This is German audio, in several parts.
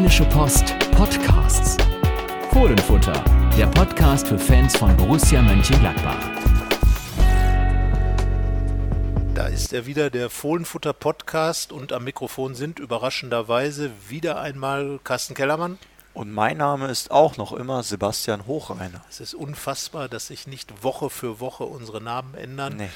Rheinische Post Podcasts. Fohlenfutter, der Podcast für Fans von Borussia Mönchengladbach. Da ist er wieder, der Fohlenfutter Podcast und am Mikrofon sind überraschenderweise wieder einmal Carsten Kellermann. Und mein Name ist auch noch immer Sebastian Hochreiner. Es ist unfassbar, dass sich nicht Woche für Woche unsere Namen ändern. Nee.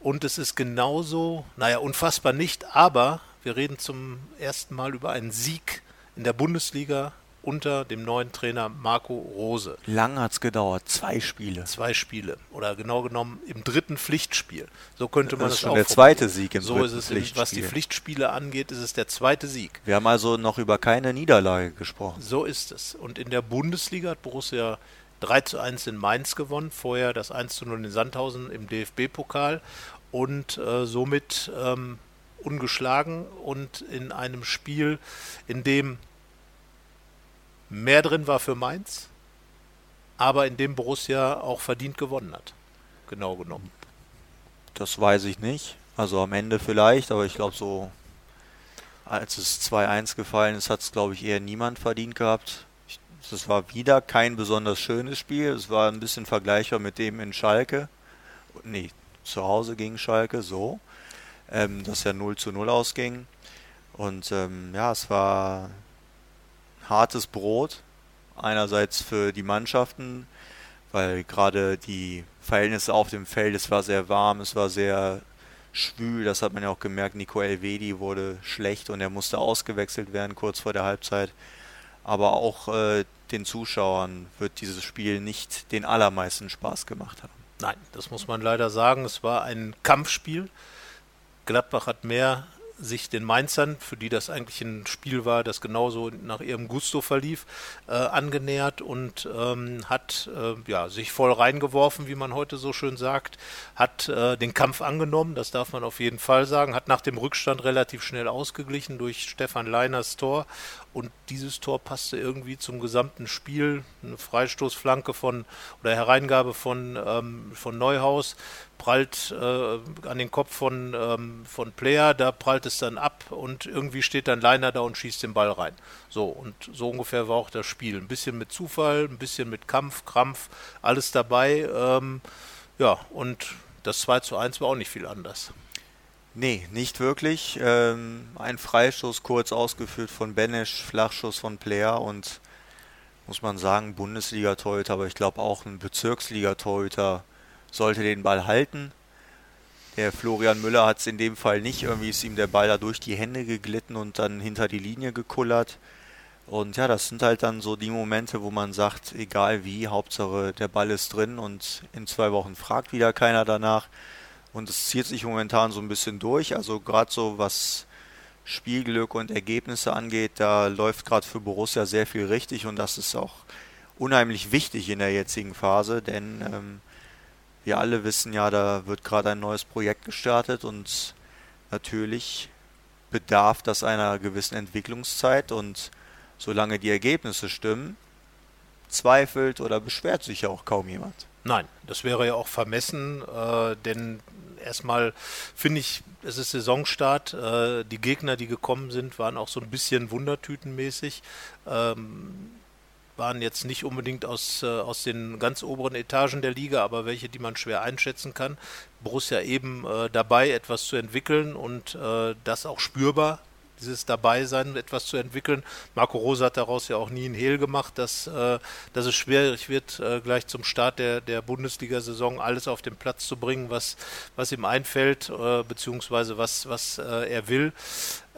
Und es ist genauso, naja, unfassbar nicht, aber wir reden zum ersten Mal über einen Sieg in der Bundesliga unter dem neuen Trainer Marco Rose. Lang hat's gedauert, zwei Spiele. Zwei Spiele oder genau genommen im dritten Pflichtspiel. So könnte man Das es ist schon auch der zweite Sieg im So ist es, in, was die Pflichtspiel. Pflichtspiele angeht, ist es der zweite Sieg. Wir haben also noch über keine Niederlage gesprochen. So ist es. Und in der Bundesliga hat Borussia 3 zu 1 in Mainz gewonnen, vorher das 1 zu 0 in Sandhausen im DFB-Pokal und äh, somit ähm, ungeschlagen und in einem Spiel, in dem mehr drin war für Mainz, aber in dem Borussia auch verdient gewonnen hat. Genau genommen. Das weiß ich nicht. Also am Ende vielleicht, aber ich glaube so, als es 2-1 gefallen ist, hat es glaube ich eher niemand verdient gehabt. Es war wieder kein besonders schönes Spiel. Es war ein bisschen vergleichbar mit dem in Schalke. Nee, zu Hause gegen Schalke, so. Ähm, das ja 0 zu 0 ausging. Und ähm, ja, es war hartes Brot. Einerseits für die Mannschaften, weil gerade die Verhältnisse auf dem Feld, es war sehr warm, es war sehr schwül, das hat man ja auch gemerkt. Nico Elvedi wurde schlecht und er musste ausgewechselt werden kurz vor der Halbzeit. Aber auch äh, den Zuschauern wird dieses Spiel nicht den allermeisten Spaß gemacht haben. Nein, das muss man leider sagen. Es war ein Kampfspiel. Gladbach hat mehr sich den Mainzern, für die das eigentlich ein Spiel war, das genauso nach ihrem Gusto verlief, äh, angenähert und ähm, hat äh, ja, sich voll reingeworfen, wie man heute so schön sagt, hat äh, den Kampf angenommen, das darf man auf jeden Fall sagen, hat nach dem Rückstand relativ schnell ausgeglichen durch Stefan Leiners Tor und dieses Tor passte irgendwie zum gesamten Spiel. Eine Freistoßflanke von oder Hereingabe von, ähm, von Neuhaus prallt äh, an den Kopf von, ähm, von Player, da prallt es dann ab und irgendwie steht dann Leiner da und schießt den Ball rein. So, und so ungefähr war auch das Spiel. Ein bisschen mit Zufall, ein bisschen mit Kampf, Krampf, alles dabei. Ähm, ja, und das 2 zu 1 war auch nicht viel anders. Nee, nicht wirklich. Ähm, ein Freistoß kurz ausgeführt von Benesch, Flachschuss von Player und muss man sagen, Bundesliga-Torhüter, aber ich glaube auch ein Bezirksliga-Torhüter sollte den Ball halten. Der Florian Müller hat es in dem Fall nicht. Irgendwie ist ihm der Ball da durch die Hände geglitten und dann hinter die Linie gekullert. Und ja, das sind halt dann so die Momente, wo man sagt, egal wie, Hauptsache der Ball ist drin und in zwei Wochen fragt wieder keiner danach. Und es zieht sich momentan so ein bisschen durch. Also gerade so was Spielglück und Ergebnisse angeht, da läuft gerade für Borussia sehr viel richtig und das ist auch unheimlich wichtig in der jetzigen Phase, denn ähm, wir alle wissen ja, da wird gerade ein neues Projekt gestartet und natürlich bedarf das einer gewissen Entwicklungszeit und solange die Ergebnisse stimmen, zweifelt oder beschwert sich ja auch kaum jemand. Nein, das wäre ja auch vermessen, äh, denn erstmal finde ich, es ist Saisonstart. Äh, die Gegner, die gekommen sind, waren auch so ein bisschen wundertütenmäßig. Ähm, waren jetzt nicht unbedingt aus, äh, aus den ganz oberen Etagen der Liga, aber welche, die man schwer einschätzen kann. Borussia eben äh, dabei, etwas zu entwickeln und äh, das auch spürbar dieses Dabeisein, etwas zu entwickeln. Marco Rose hat daraus ja auch nie einen Hehl gemacht, dass, äh, dass es schwierig wird, äh, gleich zum Start der, der Bundesliga-Saison alles auf den Platz zu bringen, was, was ihm einfällt, äh, beziehungsweise was, was äh, er will.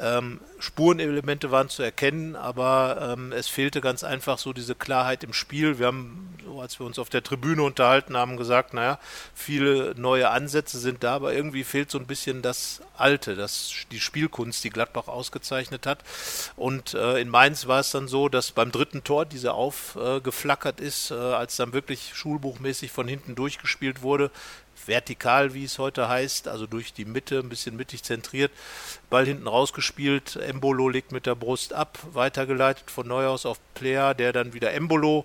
Ähm, Spurenelemente waren zu erkennen, aber ähm, es fehlte ganz einfach so diese Klarheit im Spiel. Wir haben, so als wir uns auf der Tribüne unterhalten haben, gesagt, naja, viele neue Ansätze sind da, aber irgendwie fehlt so ein bisschen das Alte, das, die Spielkunst, die Gladbach ausgezeichnet hat. Und äh, in Mainz war es dann so, dass beim dritten Tor diese aufgeflackert ist, äh, als dann wirklich schulbuchmäßig von hinten durchgespielt wurde, vertikal, wie es heute heißt, also durch die Mitte, ein bisschen mittig zentriert. Ball hinten rausgespielt, Embolo legt mit der Brust ab, weitergeleitet von Neuhaus auf Player, der dann wieder Embolo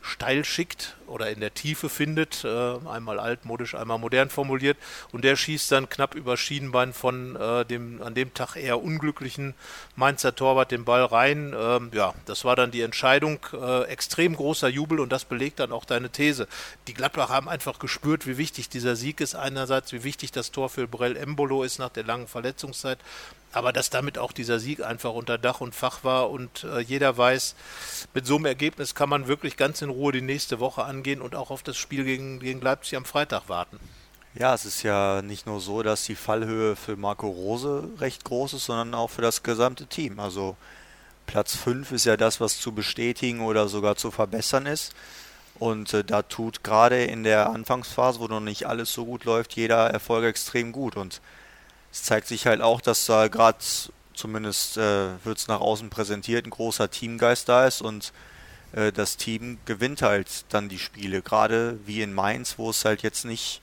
steil schickt oder in der Tiefe findet, äh, einmal altmodisch, einmal modern formuliert, und der schießt dann knapp über Schienenbein von äh, dem an dem Tag eher unglücklichen Mainzer Torwart den Ball rein. Ähm, ja, das war dann die Entscheidung. Äh, extrem großer Jubel und das belegt dann auch deine These. Die Gladbacher haben einfach gespürt, wie wichtig dieser Sieg ist. Einerseits, wie wichtig das Tor für Brell Embolo ist nach der langen Verletzungszeit aber dass damit auch dieser Sieg einfach unter Dach und Fach war und äh, jeder weiß, mit so einem Ergebnis kann man wirklich ganz in Ruhe die nächste Woche angehen und auch auf das Spiel gegen, gegen Leipzig am Freitag warten. Ja, es ist ja nicht nur so, dass die Fallhöhe für Marco Rose recht groß ist, sondern auch für das gesamte Team. Also Platz 5 ist ja das, was zu bestätigen oder sogar zu verbessern ist. Und äh, da tut gerade in der Anfangsphase, wo noch nicht alles so gut läuft, jeder Erfolg extrem gut. Und es zeigt sich halt auch, dass da gerade, zumindest äh, wird es nach außen präsentiert, ein großer Teamgeist da ist und äh, das Team gewinnt halt dann die Spiele. Gerade wie in Mainz, wo es halt jetzt nicht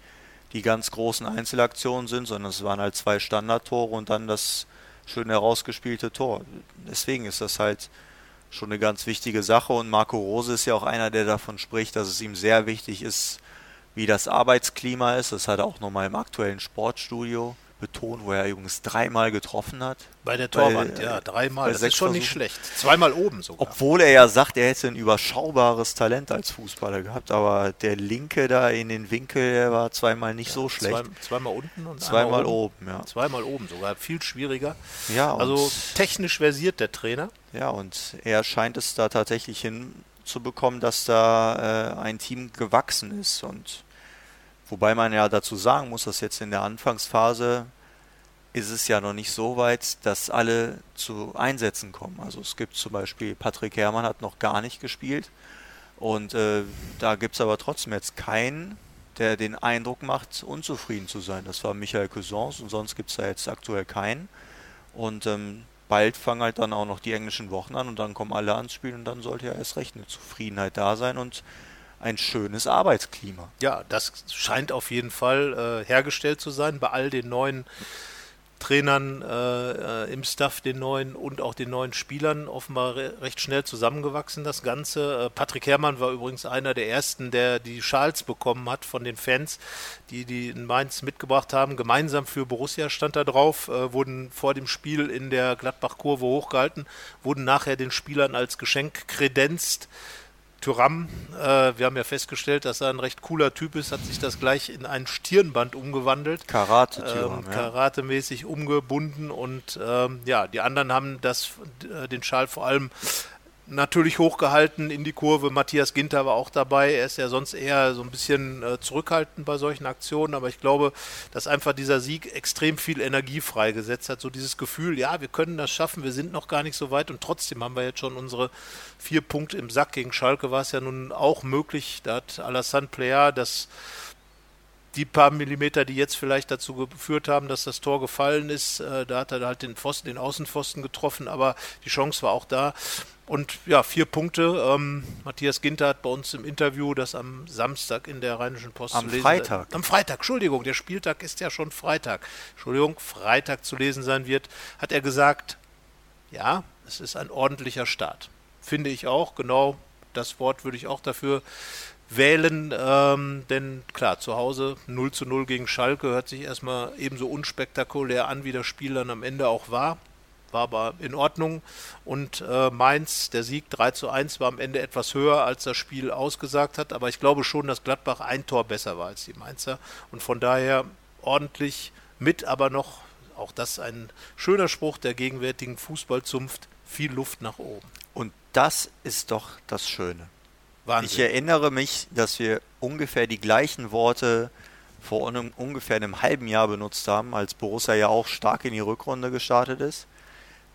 die ganz großen Einzelaktionen sind, sondern es waren halt zwei Standardtore und dann das schön herausgespielte Tor. Deswegen ist das halt schon eine ganz wichtige Sache und Marco Rose ist ja auch einer, der davon spricht, dass es ihm sehr wichtig ist, wie das Arbeitsklima ist. Das hat er auch nochmal im aktuellen Sportstudio betont, wo er übrigens dreimal getroffen hat. Bei der Torwand, bei, ja, dreimal. Das ist schon nicht schlecht. Zweimal oben sogar. Obwohl er ja sagt, er hätte ein überschaubares Talent als Fußballer gehabt, aber der Linke da in den Winkel, der war zweimal nicht ja, so schlecht. Zwei, zweimal unten und zweimal oben. oben. ja. Zweimal oben sogar, viel schwieriger. Ja, also technisch versiert der Trainer. Ja, und er scheint es da tatsächlich hinzubekommen, dass da äh, ein Team gewachsen ist und Wobei man ja dazu sagen muss, dass jetzt in der Anfangsphase ist es ja noch nicht so weit, dass alle zu Einsätzen kommen. Also es gibt zum Beispiel, Patrick Herrmann hat noch gar nicht gespielt und äh, da gibt es aber trotzdem jetzt keinen, der den Eindruck macht, unzufrieden zu sein. Das war Michael Cousins und sonst gibt es da jetzt aktuell keinen. Und ähm, bald fangen halt dann auch noch die englischen Wochen an und dann kommen alle ans Spiel und dann sollte ja erst recht eine Zufriedenheit da sein und ein schönes Arbeitsklima. Ja, das scheint auf jeden Fall äh, hergestellt zu sein bei all den neuen Trainern äh, äh im Staff, den neuen und auch den neuen Spielern offenbar re recht schnell zusammengewachsen, das Ganze. Äh, Patrick Herrmann war übrigens einer der ersten, der die Schals bekommen hat von den Fans, die die in Mainz mitgebracht haben. Gemeinsam für Borussia stand da drauf, äh, wurden vor dem Spiel in der Gladbach-Kurve hochgehalten, wurden nachher den Spielern als Geschenk kredenzt. Tyram, äh, wir haben ja festgestellt, dass er ein recht cooler Typ ist, hat sich das gleich in ein Stirnband umgewandelt. Karate, ähm, ja. Karatemäßig umgebunden und ähm, ja, die anderen haben das, äh, den Schal vor allem natürlich hochgehalten in die Kurve. Matthias Ginter war auch dabei. Er ist ja sonst eher so ein bisschen äh, zurückhaltend bei solchen Aktionen, aber ich glaube, dass einfach dieser Sieg extrem viel Energie freigesetzt hat. So dieses Gefühl, ja, wir können das schaffen, wir sind noch gar nicht so weit und trotzdem haben wir jetzt schon unsere vier Punkte im Sack. Gegen Schalke war es ja nun auch möglich. Da hat Alassane Player das die paar Millimeter, die jetzt vielleicht dazu geführt haben, dass das Tor gefallen ist, äh, da hat er halt den Pfosten, den Außenpfosten getroffen, aber die Chance war auch da. Und ja, vier Punkte. Ähm, Matthias Ginter hat bei uns im Interview das am Samstag in der Rheinischen Post am zu lesen. Am Freitag. Am Freitag, Entschuldigung, der Spieltag ist ja schon Freitag. Entschuldigung, Freitag zu lesen sein wird, hat er gesagt, ja, es ist ein ordentlicher Start. Finde ich auch, genau das Wort würde ich auch dafür wählen, ähm, denn klar, zu Hause 0 zu 0 gegen Schalke hört sich erstmal ebenso unspektakulär an, wie das Spiel dann am Ende auch war war aber in Ordnung. Und äh, Mainz, der Sieg 3 zu 1 war am Ende etwas höher, als das Spiel ausgesagt hat. Aber ich glaube schon, dass Gladbach ein Tor besser war als die Mainzer. Und von daher ordentlich mit, aber noch, auch das ein schöner Spruch der gegenwärtigen Fußballzunft, viel Luft nach oben. Und das ist doch das Schöne. Wahnsinn. Ich erinnere mich, dass wir ungefähr die gleichen Worte vor einem, ungefähr einem halben Jahr benutzt haben, als Borussia ja auch stark in die Rückrunde gestartet ist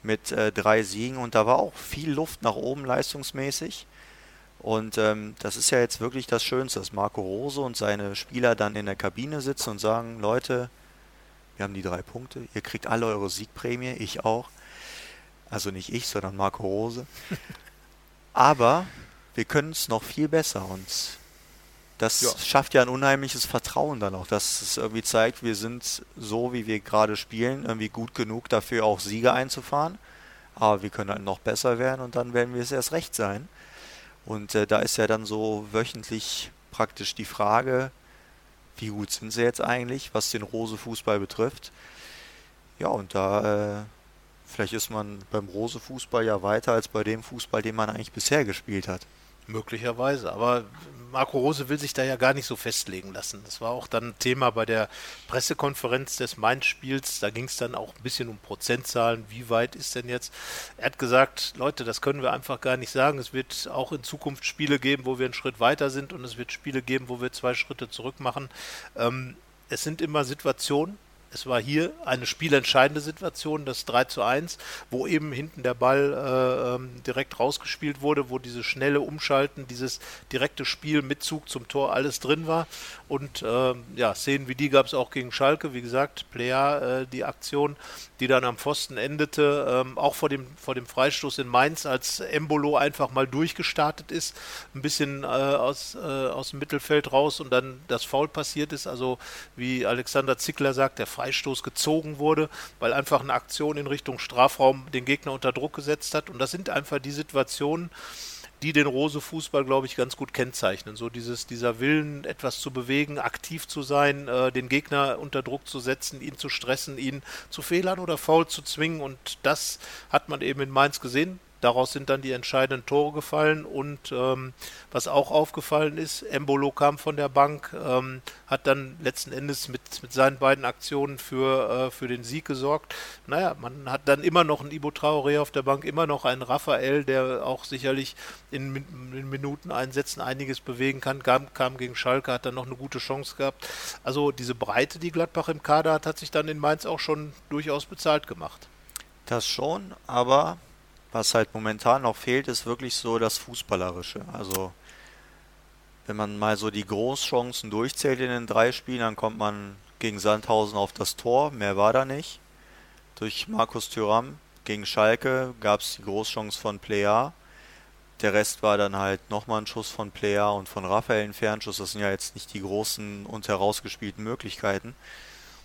mit äh, drei Siegen und da war auch viel Luft nach oben leistungsmäßig. Und ähm, das ist ja jetzt wirklich das Schönste, dass Marco Rose und seine Spieler dann in der Kabine sitzen und sagen, Leute, wir haben die drei Punkte, ihr kriegt alle eure Siegprämie, ich auch. Also nicht ich, sondern Marco Rose. Aber wir können es noch viel besser und das ja. schafft ja ein unheimliches Vertrauen dann auch, dass es irgendwie zeigt, wir sind so, wie wir gerade spielen, irgendwie gut genug dafür auch Siege einzufahren. Aber wir können halt noch besser werden und dann werden wir es erst recht sein. Und äh, da ist ja dann so wöchentlich praktisch die Frage, wie gut sind sie jetzt eigentlich, was den Rose-Fußball betrifft. Ja, und da äh, vielleicht ist man beim Rose-Fußball ja weiter als bei dem Fußball, den man eigentlich bisher gespielt hat. Möglicherweise, aber Marco Rose will sich da ja gar nicht so festlegen lassen. Das war auch dann Thema bei der Pressekonferenz des Mainz-Spiels. Da ging es dann auch ein bisschen um Prozentzahlen. Wie weit ist denn jetzt? Er hat gesagt, Leute, das können wir einfach gar nicht sagen. Es wird auch in Zukunft Spiele geben, wo wir einen Schritt weiter sind und es wird Spiele geben, wo wir zwei Schritte zurück machen. Ähm, es sind immer Situationen, es war hier eine spielentscheidende Situation, das 3 zu 1, wo eben hinten der Ball äh, ähm, direkt rausgespielt wurde, wo dieses schnelle Umschalten, dieses direkte Spiel mit Zug zum Tor alles drin war. Und äh, ja, Szenen wie die gab es auch gegen Schalke. Wie gesagt, Player, äh, die Aktion, die dann am Pfosten endete, ähm, auch vor dem, vor dem Freistoß in Mainz, als Embolo einfach mal durchgestartet ist, ein bisschen äh, aus, äh, aus dem Mittelfeld raus und dann das Foul passiert ist. Also wie Alexander Zickler sagt, der Freistoß gezogen wurde, weil einfach eine Aktion in Richtung Strafraum den Gegner unter Druck gesetzt hat. Und das sind einfach die Situationen, die den Rose-Fußball, glaube ich, ganz gut kennzeichnen. So dieses, dieser Willen, etwas zu bewegen, aktiv zu sein, äh, den Gegner unter Druck zu setzen, ihn zu stressen, ihn zu Fehlern oder faul zu zwingen. Und das hat man eben in Mainz gesehen. Daraus sind dann die entscheidenden Tore gefallen und ähm, was auch aufgefallen ist, Embolo kam von der Bank, ähm, hat dann letzten Endes mit, mit seinen beiden Aktionen für, äh, für den Sieg gesorgt. Naja, man hat dann immer noch einen Ibo Traoré auf der Bank, immer noch einen Raphael, der auch sicherlich in, in Minuten einsetzen einiges bewegen kann, kam, kam gegen Schalke, hat dann noch eine gute Chance gehabt. Also diese Breite, die Gladbach im Kader hat, hat sich dann in Mainz auch schon durchaus bezahlt gemacht. Das schon, aber was halt momentan noch fehlt, ist wirklich so das Fußballerische. Also wenn man mal so die Großchancen durchzählt in den drei Spielen, dann kommt man gegen Sandhausen auf das Tor. Mehr war da nicht. Durch Markus Thüram gegen Schalke gab es die Großchance von Plea. Der Rest war dann halt nochmal ein Schuss von Plea und von Raphael ein Fernschuss. Das sind ja jetzt nicht die großen und herausgespielten Möglichkeiten.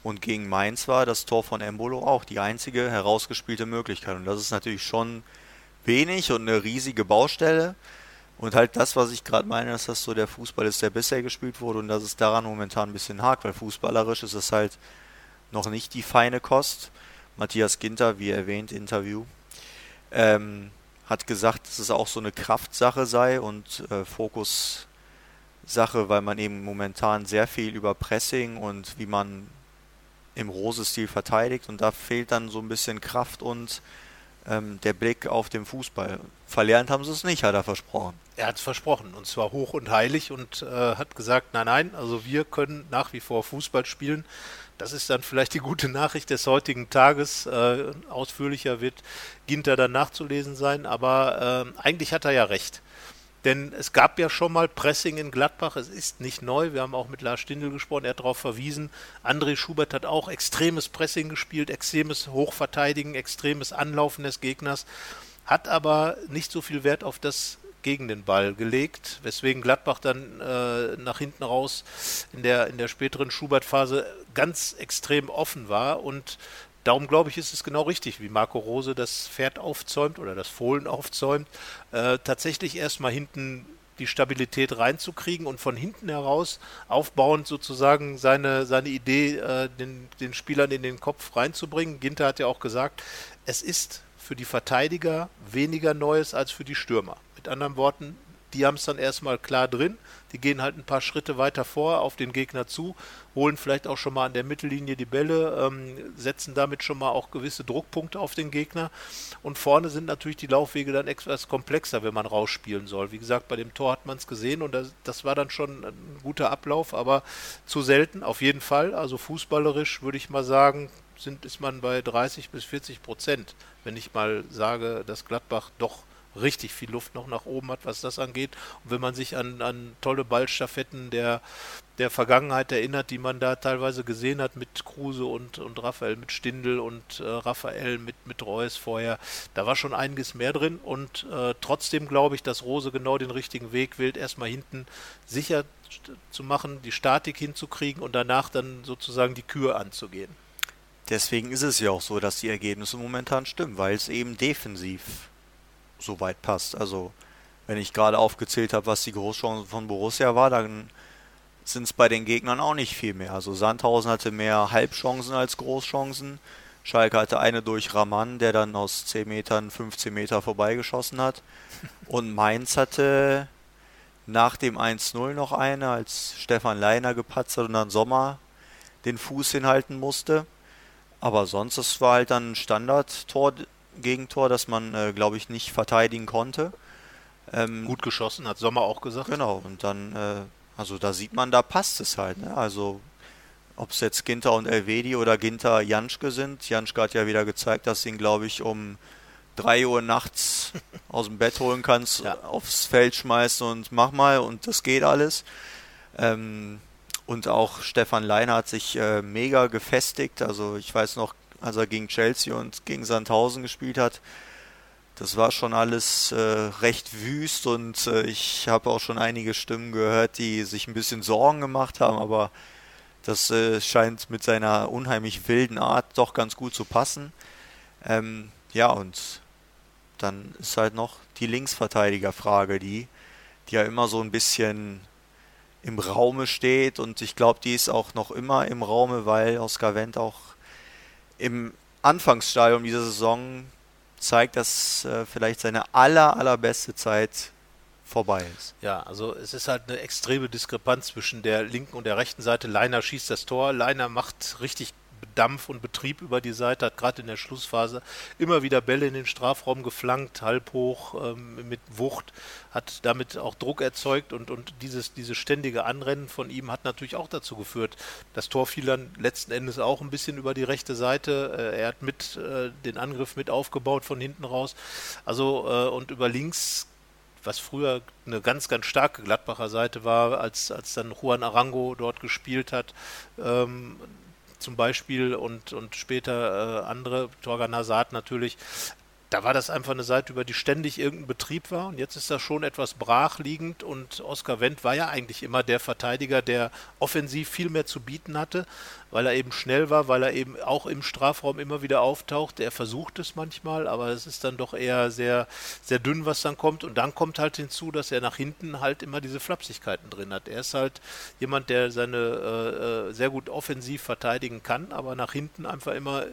Und gegen Mainz war das Tor von Embolo auch die einzige herausgespielte Möglichkeit. Und das ist natürlich schon wenig und eine riesige Baustelle. Und halt das, was ich gerade meine, dass das so der Fußball ist, der bisher gespielt wurde und dass es daran momentan ein bisschen hakt, weil fußballerisch ist es halt noch nicht die feine Kost. Matthias Ginter, wie erwähnt, Interview, ähm, hat gesagt, dass es auch so eine Kraftsache sei und äh, Fokussache, weil man eben momentan sehr viel über Pressing und wie man im Rose-Stil verteidigt und da fehlt dann so ein bisschen Kraft und ähm, der Blick auf den Fußball. Verlernt haben sie es nicht, hat er versprochen. Er hat es versprochen und zwar hoch und heilig und äh, hat gesagt, nein, nein, also wir können nach wie vor Fußball spielen. Das ist dann vielleicht die gute Nachricht des heutigen Tages. Äh, ausführlicher wird Ginter dann nachzulesen sein, aber äh, eigentlich hat er ja recht. Denn es gab ja schon mal Pressing in Gladbach, es ist nicht neu. Wir haben auch mit Lars Stindl gesprochen, er hat darauf verwiesen. André Schubert hat auch extremes Pressing gespielt, extremes Hochverteidigen, extremes Anlaufen des Gegners, hat aber nicht so viel Wert auf das gegen den Ball gelegt, weswegen Gladbach dann äh, nach hinten raus in der, in der späteren Schubert-Phase ganz extrem offen war und Darum glaube ich, ist es genau richtig, wie Marco Rose das Pferd aufzäumt oder das Fohlen aufzäumt, äh, tatsächlich erstmal hinten die Stabilität reinzukriegen und von hinten heraus aufbauend sozusagen seine, seine Idee äh, den, den Spielern in den Kopf reinzubringen. Ginter hat ja auch gesagt, es ist für die Verteidiger weniger Neues als für die Stürmer. Mit anderen Worten, die haben es dann erstmal klar drin. Die gehen halt ein paar Schritte weiter vor auf den Gegner zu, holen vielleicht auch schon mal an der Mittellinie die Bälle, ähm, setzen damit schon mal auch gewisse Druckpunkte auf den Gegner. Und vorne sind natürlich die Laufwege dann etwas komplexer, wenn man rausspielen soll. Wie gesagt, bei dem Tor hat man es gesehen und das, das war dann schon ein guter Ablauf, aber zu selten auf jeden Fall. Also fußballerisch würde ich mal sagen, sind, ist man bei 30 bis 40 Prozent, wenn ich mal sage, dass Gladbach doch richtig viel Luft noch nach oben hat, was das angeht. Und wenn man sich an, an tolle Ballstaffetten der, der Vergangenheit erinnert, die man da teilweise gesehen hat mit Kruse und, und Raphael, mit Stindl und äh, Raphael mit, mit Reus vorher, da war schon einiges mehr drin und äh, trotzdem glaube ich, dass Rose genau den richtigen Weg wählt, erstmal hinten sicher zu machen, die Statik hinzukriegen und danach dann sozusagen die Kür anzugehen. Deswegen ist es ja auch so, dass die Ergebnisse momentan stimmen, weil es eben defensiv so weit passt. Also wenn ich gerade aufgezählt habe, was die Großchancen von Borussia war, dann sind es bei den Gegnern auch nicht viel mehr. Also Sandhausen hatte mehr Halbchancen als Großchancen. Schalke hatte eine durch Raman, der dann aus 10 Metern 15 Meter vorbeigeschossen hat. Und Mainz hatte nach dem 1-0 noch eine, als Stefan Leiner gepatzt hat und dann Sommer den Fuß hinhalten musste. Aber sonst, es war halt dann ein Standard-Tor, Gegentor, das man, äh, glaube ich, nicht verteidigen konnte. Ähm, Gut geschossen, hat Sommer auch gesagt. Genau, und dann, äh, also da sieht man, da passt es halt. Ne? Also ob es jetzt Ginter und Elvedi oder Ginter Janschke sind. Janschke hat ja wieder gezeigt, dass ihn, glaube ich, um 3 Uhr nachts aus dem Bett holen kannst, ja. aufs Feld schmeißen und mach mal und das geht alles. Ähm, und auch Stefan Leiner hat sich äh, mega gefestigt. Also ich weiß noch, als er gegen Chelsea und gegen Sandhausen gespielt hat, das war schon alles äh, recht wüst und äh, ich habe auch schon einige Stimmen gehört, die sich ein bisschen Sorgen gemacht haben, aber das äh, scheint mit seiner unheimlich wilden Art doch ganz gut zu passen. Ähm, ja, und dann ist halt noch die Linksverteidigerfrage, die, die ja immer so ein bisschen im Raume steht und ich glaube, die ist auch noch immer im Raume, weil Oskar Wendt auch im Anfangsstadium dieser Saison zeigt, dass äh, vielleicht seine aller, allerbeste Zeit vorbei ist. Ja, also es ist halt eine extreme Diskrepanz zwischen der linken und der rechten Seite. Leiner schießt das Tor, Leiner macht richtig Dampf und Betrieb über die Seite, hat gerade in der Schlussphase immer wieder Bälle in den Strafraum geflankt, halb hoch, ähm, mit Wucht, hat damit auch Druck erzeugt und, und dieses, dieses ständige Anrennen von ihm hat natürlich auch dazu geführt. Das Tor fiel dann letzten Endes auch ein bisschen über die rechte Seite. Äh, er hat mit äh, den Angriff mit aufgebaut von hinten raus. Also äh, und über links was früher eine ganz, ganz starke Gladbacher Seite war, als, als dann Juan Arango dort gespielt hat, ähm, zum Beispiel und, und später äh, andere, Torgan Hazard natürlich, da war das einfach eine Seite, über die ständig irgendein Betrieb war und jetzt ist das schon etwas brachliegend und Oskar Wendt war ja eigentlich immer der Verteidiger, der offensiv viel mehr zu bieten hatte, weil er eben schnell war, weil er eben auch im Strafraum immer wieder auftaucht. Er versucht es manchmal, aber es ist dann doch eher sehr, sehr dünn, was dann kommt und dann kommt halt hinzu, dass er nach hinten halt immer diese Flapsigkeiten drin hat. Er ist halt jemand, der seine äh, äh sehr gut offensiv verteidigen kann, aber nach hinten einfach immer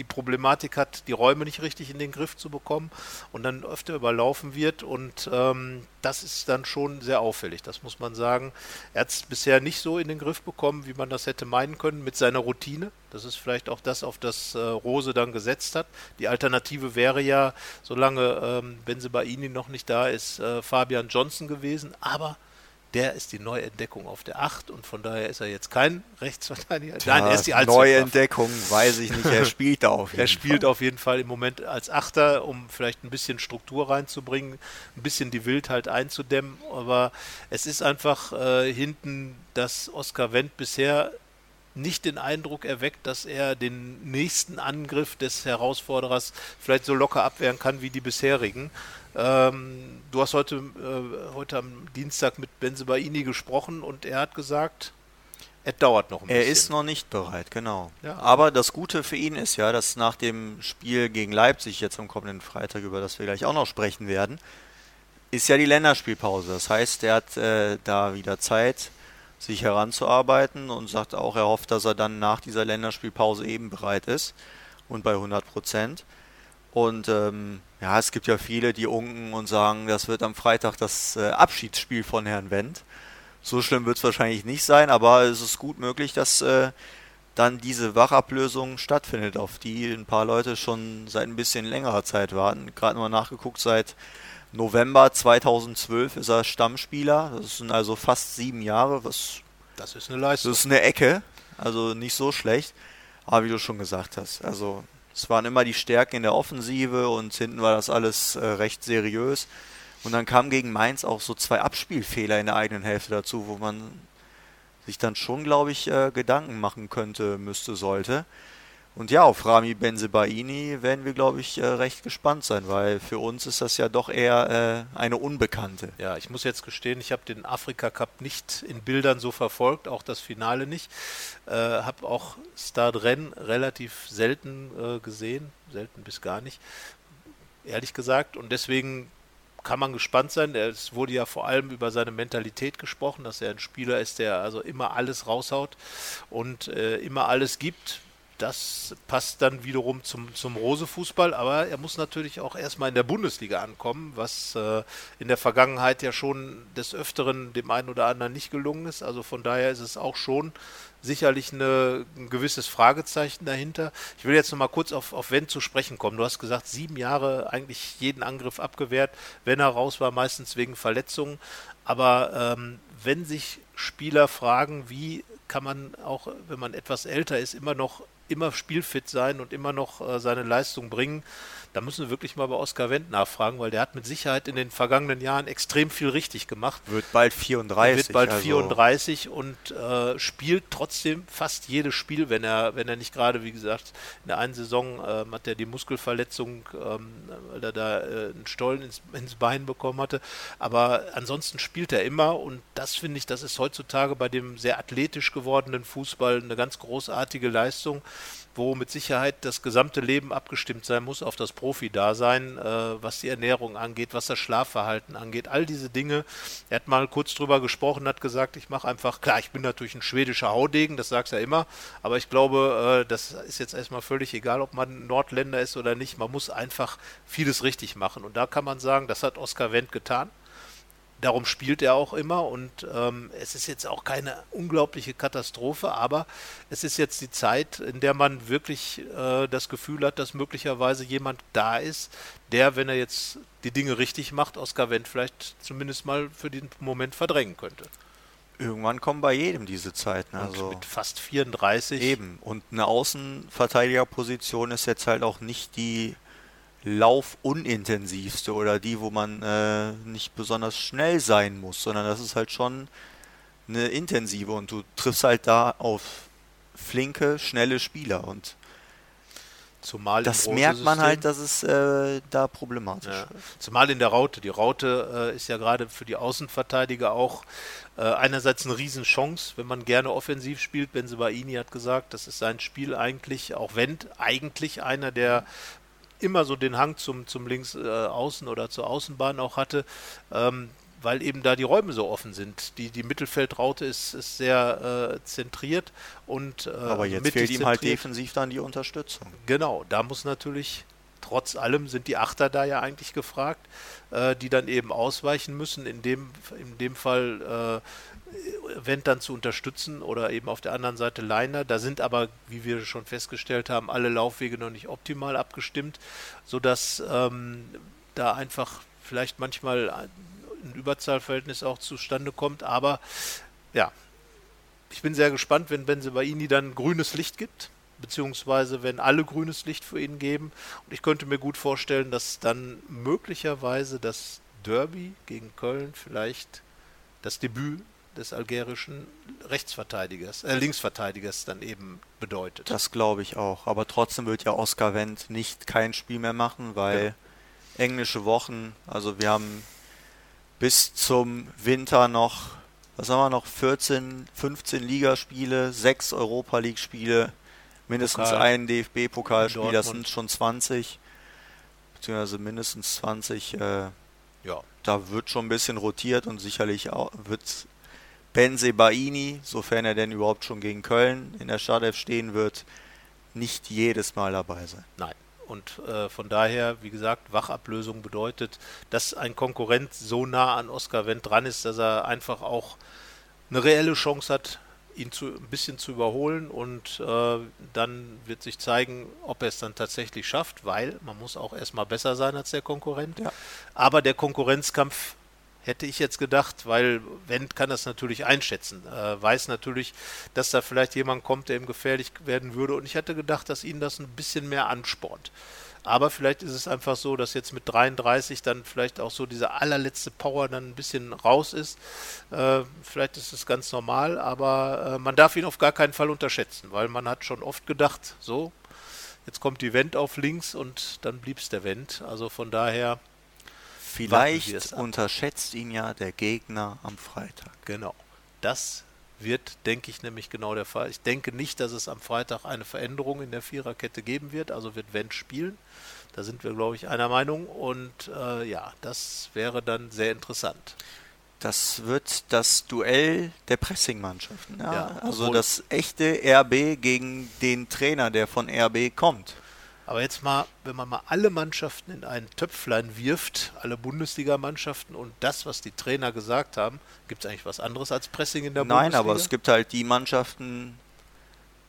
die Problematik hat, die Räume nicht richtig in den Griff zu bekommen und dann öfter überlaufen wird. Und ähm, das ist dann schon sehr auffällig, das muss man sagen. Er hat es bisher nicht so in den Griff bekommen, wie man das hätte meinen können, mit seiner Routine. Das ist vielleicht auch das, auf das äh, Rose dann gesetzt hat. Die Alternative wäre ja, solange ähm, Benzebaini noch nicht da ist, äh, Fabian Johnson gewesen. Aber der ist die Neuentdeckung auf der 8 und von daher ist er jetzt kein Rechtsverteidiger. Tja, Nein, er ist die Neuentdeckung, weiß ich nicht. Er spielt da auf jeden Er spielt Fall. auf jeden Fall im Moment als Achter, um vielleicht ein bisschen Struktur reinzubringen, ein bisschen die Wildheit einzudämmen. Aber es ist einfach äh, hinten, dass Oskar Wendt bisher nicht den Eindruck erweckt, dass er den nächsten Angriff des Herausforderers vielleicht so locker abwehren kann wie die bisherigen. Ähm, du hast heute, äh, heute am Dienstag mit Benzebaini gesprochen und er hat gesagt, er dauert noch ein bisschen. Er ist noch nicht bereit, genau. Ja. Aber das Gute für ihn ist ja, dass nach dem Spiel gegen Leipzig jetzt am kommenden Freitag, über das wir gleich auch noch sprechen werden, ist ja die Länderspielpause. Das heißt, er hat äh, da wieder Zeit, sich heranzuarbeiten und sagt auch, er hofft, dass er dann nach dieser Länderspielpause eben bereit ist und bei 100 Prozent. Und ähm, ja, es gibt ja viele, die unken und sagen, das wird am Freitag das äh, Abschiedsspiel von Herrn Wendt. So schlimm wird es wahrscheinlich nicht sein, aber es ist gut möglich, dass äh, dann diese Wachablösung stattfindet, auf die ein paar Leute schon seit ein bisschen längerer Zeit warten. Gerade mal nachgeguckt, seit November 2012 ist er Stammspieler. Das sind also fast sieben Jahre. Was, das ist eine Leistung. Das ist eine Ecke, also nicht so schlecht. Aber wie du schon gesagt hast, also es waren immer die Stärken in der Offensive und hinten war das alles äh, recht seriös. Und dann kamen gegen Mainz auch so zwei Abspielfehler in der eigenen Hälfte dazu, wo man sich dann schon, glaube ich, äh, Gedanken machen könnte, müsste, sollte. Und ja, auf Rami Benzebaini werden wir, glaube ich, äh, recht gespannt sein, weil für uns ist das ja doch eher äh, eine Unbekannte. Ja, ich muss jetzt gestehen, ich habe den Afrika Cup nicht in Bildern so verfolgt, auch das Finale nicht. Äh, habe auch Stade Rennes relativ selten äh, gesehen, selten bis gar nicht, ehrlich gesagt. Und deswegen kann man gespannt sein. Es wurde ja vor allem über seine Mentalität gesprochen, dass er ein Spieler ist, der also immer alles raushaut und immer alles gibt das passt dann wiederum zum, zum Rose-Fußball, aber er muss natürlich auch erstmal in der Bundesliga ankommen, was äh, in der Vergangenheit ja schon des Öfteren dem einen oder anderen nicht gelungen ist. Also von daher ist es auch schon sicherlich eine, ein gewisses Fragezeichen dahinter. Ich will jetzt nochmal kurz auf, auf Wendt zu sprechen kommen. Du hast gesagt, sieben Jahre eigentlich jeden Angriff abgewehrt, wenn er raus war, meistens wegen Verletzungen. Aber ähm, wenn sich Spieler fragen, wie kann man auch, wenn man etwas älter ist, immer noch immer spielfit sein und immer noch äh, seine Leistung bringen. Da müssen wir wirklich mal bei Oskar Wendt nachfragen, weil der hat mit Sicherheit in den vergangenen Jahren extrem viel richtig gemacht. Wird bald 34. Wird bald also 34 und äh, spielt trotzdem fast jedes Spiel, wenn er, wenn er nicht gerade, wie gesagt, in der einen Saison äh, hat er die Muskelverletzung, ähm, weil er da äh, einen Stollen ins, ins Bein bekommen hatte. Aber ansonsten spielt er immer und das finde ich, das ist heutzutage bei dem sehr athletisch gewordenen Fußball eine ganz großartige Leistung wo mit Sicherheit das gesamte Leben abgestimmt sein muss auf das Profi-Dasein, äh, was die Ernährung angeht, was das Schlafverhalten angeht, all diese Dinge. Er hat mal kurz drüber gesprochen, hat gesagt, ich mache einfach, klar, ich bin natürlich ein schwedischer Haudegen, das sagst du ja immer, aber ich glaube, äh, das ist jetzt erstmal völlig egal, ob man Nordländer ist oder nicht, man muss einfach vieles richtig machen. Und da kann man sagen, das hat Oskar Wendt getan darum spielt er auch immer und ähm, es ist jetzt auch keine unglaubliche Katastrophe, aber es ist jetzt die Zeit, in der man wirklich äh, das Gefühl hat, dass möglicherweise jemand da ist, der, wenn er jetzt die Dinge richtig macht, Oskar Wendt vielleicht zumindest mal für den Moment verdrängen könnte. Irgendwann kommen bei jedem diese Zeiten. Also mit fast 34. Eben. Und eine Außenverteidigerposition ist jetzt halt auch nicht die laufunintensivste oder die, wo man äh, nicht besonders schnell sein muss, sondern das ist halt schon eine intensive und du triffst halt da auf flinke, schnelle Spieler und Zumal das merkt man halt, dass es äh, da problematisch ja. ist. Zumal in der Raute. Die Raute äh, ist ja gerade für die Außenverteidiger auch äh, einerseits eine Riesenchance, wenn man gerne offensiv spielt. Benzebaini hat gesagt, das ist sein Spiel eigentlich, auch wenn eigentlich einer der immer so den Hang zum, zum links äh, außen oder zur Außenbahn auch hatte, ähm, weil eben da die Räume so offen sind. Die, die Mittelfeldraute ist, ist sehr äh, zentriert und äh, Aber jetzt fehlt ihm halt defensiv dann die Unterstützung. Genau, da muss natürlich trotz allem sind die Achter da ja eigentlich gefragt, äh, die dann eben ausweichen müssen. In dem, in dem Fall äh, Wendt dann zu unterstützen oder eben auf der anderen Seite Leiner. Da sind aber, wie wir schon festgestellt haben, alle Laufwege noch nicht optimal abgestimmt, sodass ähm, da einfach vielleicht manchmal ein Überzahlverhältnis auch zustande kommt. Aber ja, ich bin sehr gespannt, wenn Benzebaini dann grünes Licht gibt, beziehungsweise wenn alle grünes Licht für ihn geben. Und ich könnte mir gut vorstellen, dass dann möglicherweise das Derby gegen Köln vielleicht das Debüt des algerischen Rechtsverteidigers, äh, Linksverteidigers dann eben bedeutet. Das glaube ich auch. Aber trotzdem wird ja Oscar Wendt nicht kein Spiel mehr machen, weil ja. englische Wochen, also wir haben bis zum Winter noch, was haben wir noch, 14, 15 Ligaspiele, 6 Europa League Spiele, mindestens Pokal. ein DFB-Pokalspiel, das sind schon 20, beziehungsweise mindestens 20. Äh, ja. Da wird schon ein bisschen rotiert und sicherlich wird Benze Baini, sofern er denn überhaupt schon gegen Köln in der Startelf stehen wird, nicht jedes Mal dabei sein. Nein. Und äh, von daher, wie gesagt, Wachablösung bedeutet, dass ein Konkurrent so nah an Oscar Wendt dran ist, dass er einfach auch eine reelle Chance hat, ihn zu, ein bisschen zu überholen und äh, dann wird sich zeigen, ob er es dann tatsächlich schafft, weil man muss auch erstmal besser sein als der Konkurrent. Ja. Aber der Konkurrenzkampf hätte ich jetzt gedacht, weil Wendt kann das natürlich einschätzen, äh, weiß natürlich, dass da vielleicht jemand kommt, der ihm gefährlich werden würde und ich hätte gedacht, dass ihn das ein bisschen mehr anspornt. Aber vielleicht ist es einfach so, dass jetzt mit 33 dann vielleicht auch so diese allerletzte Power dann ein bisschen raus ist. Äh, vielleicht ist es ganz normal, aber äh, man darf ihn auf gar keinen Fall unterschätzen, weil man hat schon oft gedacht, so, jetzt kommt die Wendt auf links und dann blieb es der Wendt. Also von daher Vielleicht unterschätzt ihn ja der Gegner am Freitag. Genau. Das wird, denke ich, nämlich genau der Fall. Ich denke nicht, dass es am Freitag eine Veränderung in der Viererkette geben wird, also wird Wendt spielen. Da sind wir, glaube ich, einer Meinung. Und äh, ja, das wäre dann sehr interessant. Das wird das Duell der Pressing-Mannschaften. Ja? Ja, also das echte RB gegen den Trainer, der von RB kommt. Aber jetzt mal, wenn man mal alle Mannschaften in einen Töpflein wirft, alle Bundesligamannschaften und das, was die Trainer gesagt haben, gibt es eigentlich was anderes als Pressing in der Nein, Bundesliga? aber es gibt halt die Mannschaften,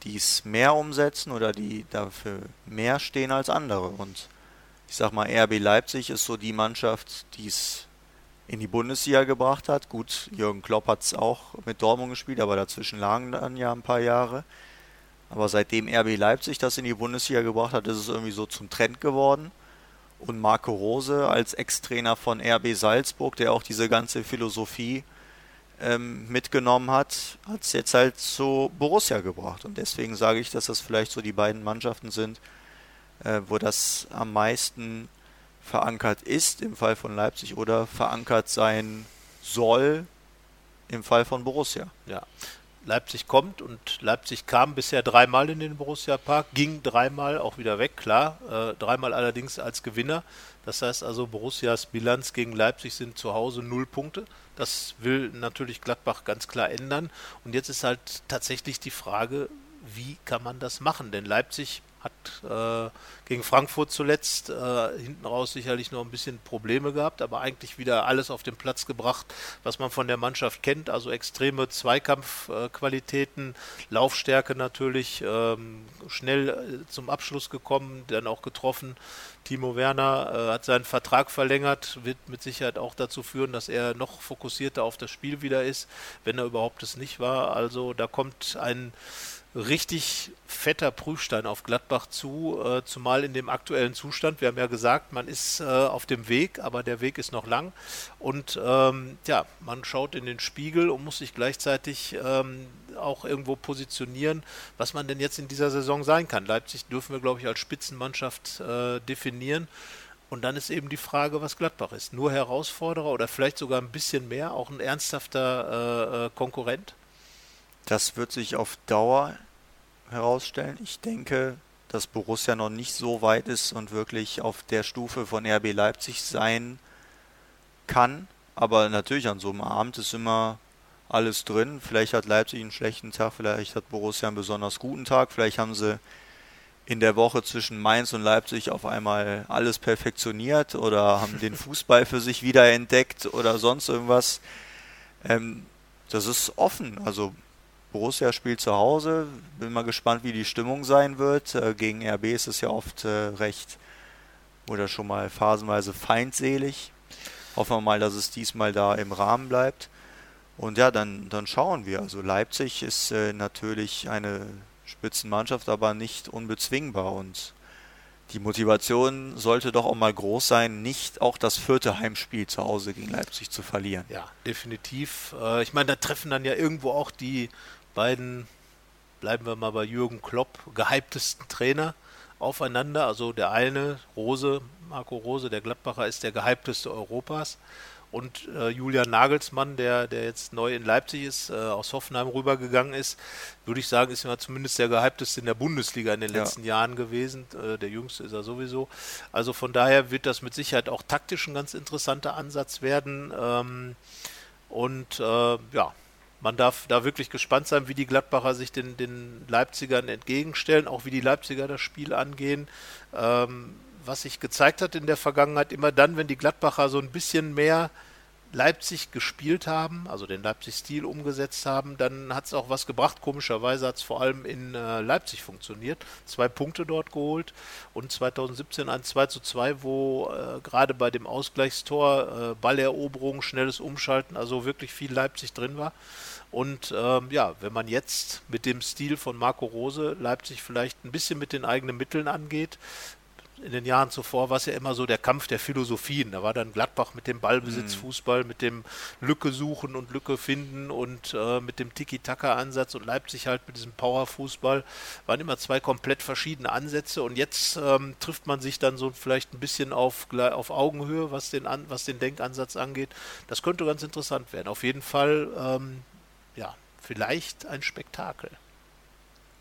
die es mehr umsetzen oder die dafür mehr stehen als andere. Und ich sag mal, RB Leipzig ist so die Mannschaft, die es in die Bundesliga gebracht hat. Gut, Jürgen Klopp hat es auch mit Dortmund gespielt, aber dazwischen lagen dann ja ein paar Jahre. Aber seitdem RB Leipzig das in die Bundesliga gebracht hat, ist es irgendwie so zum Trend geworden. Und Marco Rose als Ex-Trainer von RB Salzburg, der auch diese ganze Philosophie ähm, mitgenommen hat, hat es jetzt halt zu Borussia gebracht. Und deswegen sage ich, dass das vielleicht so die beiden Mannschaften sind, äh, wo das am meisten verankert ist im Fall von Leipzig oder verankert sein soll im Fall von Borussia. Ja. Leipzig kommt und Leipzig kam bisher dreimal in den Borussia Park, ging dreimal auch wieder weg, klar, äh, dreimal allerdings als Gewinner. Das heißt also, Borussias Bilanz gegen Leipzig sind zu Hause null Punkte. Das will natürlich Gladbach ganz klar ändern. Und jetzt ist halt tatsächlich die Frage, wie kann man das machen? Denn Leipzig hat äh, gegen Frankfurt zuletzt äh, hinten raus sicherlich noch ein bisschen Probleme gehabt, aber eigentlich wieder alles auf den Platz gebracht, was man von der Mannschaft kennt. Also extreme Zweikampfqualitäten, Laufstärke natürlich, ähm, schnell äh, zum Abschluss gekommen, dann auch getroffen. Timo Werner äh, hat seinen Vertrag verlängert, wird mit Sicherheit auch dazu führen, dass er noch fokussierter auf das Spiel wieder ist, wenn er überhaupt es nicht war. Also da kommt ein richtig fetter Prüfstein auf Gladbach zu, äh, zumal in dem aktuellen Zustand. Wir haben ja gesagt, man ist äh, auf dem Weg, aber der Weg ist noch lang. Und ähm, ja, man schaut in den Spiegel und muss sich gleichzeitig ähm, auch irgendwo positionieren, was man denn jetzt in dieser Saison sein kann. Leipzig dürfen wir, glaube ich, als Spitzenmannschaft äh, definieren. Und dann ist eben die Frage, was Gladbach ist. Nur Herausforderer oder vielleicht sogar ein bisschen mehr, auch ein ernsthafter äh, äh, Konkurrent? Das wird sich auf Dauer herausstellen. Ich denke, dass Borussia noch nicht so weit ist und wirklich auf der Stufe von RB Leipzig sein kann. Aber natürlich an so einem Abend ist immer alles drin. Vielleicht hat Leipzig einen schlechten Tag, vielleicht hat Borussia einen besonders guten Tag, vielleicht haben sie in der Woche zwischen Mainz und Leipzig auf einmal alles perfektioniert oder haben den Fußball für sich wieder entdeckt oder sonst irgendwas. Ähm, das ist offen. Also Borussia spielt zu Hause. Bin mal gespannt, wie die Stimmung sein wird. Äh, gegen RB ist es ja oft äh, recht oder schon mal phasenweise feindselig. Hoffen wir mal, dass es diesmal da im Rahmen bleibt. Und ja, dann, dann schauen wir. Also Leipzig ist äh, natürlich eine Spitzenmannschaft, aber nicht unbezwingbar. Und die Motivation sollte doch auch mal groß sein, nicht auch das vierte Heimspiel zu Hause gegen Leipzig zu verlieren. Ja, definitiv. Ich meine, da treffen dann ja irgendwo auch die beiden, bleiben wir mal bei Jürgen Klopp, gehyptesten Trainer aufeinander. Also der eine, Rose, Marco Rose, der Gladbacher, ist der gehypteste Europas. Und äh, Julian Nagelsmann, der, der jetzt neu in Leipzig ist, äh, aus Hoffenheim rübergegangen ist, würde ich sagen, ist ja zumindest der gehypteste in der Bundesliga in den Ja. letzten Jahren gewesen. Äh, der jüngste ist er sowieso. Also von daher wird das mit Sicherheit auch taktisch ein ganz interessanter Ansatz werden. Ähm, und äh, ja, man darf da wirklich gespannt sein, wie die Gladbacher sich den, den Leipzigern entgegenstellen, auch wie die Leipziger das Spiel angehen. Ähm, was sich gezeigt hat in der Vergangenheit, immer dann, wenn die Gladbacher so ein bisschen mehr Leipzig gespielt haben, also den Leipzig-Stil umgesetzt haben, dann hat es auch was gebracht. Komischerweise hat es vor allem in äh, Leipzig funktioniert. Zwei Punkte dort geholt und 2017 ein 2 zu 2, wo äh, gerade bei dem Ausgleichstor äh, Balleroberung, schnelles Umschalten, also wirklich viel Leipzig drin war. Und ähm, ja, wenn man jetzt mit dem Stil von Marco Rose Leipzig vielleicht ein bisschen mit den eigenen Mitteln angeht, in den Jahren zuvor war es ja immer so der Kampf der Philosophien. Da war dann Gladbach mit dem Ballbesitz, Fußball, mit dem Lücke suchen und Lücke finden und äh, mit dem Tiki-Taka-Ansatz und Leipzig halt mit diesem Power-Fußball. Waren immer zwei komplett verschiedene Ansätze und jetzt ähm, trifft man sich dann so vielleicht ein bisschen auf, auf Augenhöhe, was den, an, was den Denkansatz angeht. Das könnte ganz interessant werden. Auf jeden Fall, ähm, ja, vielleicht ein Spektakel.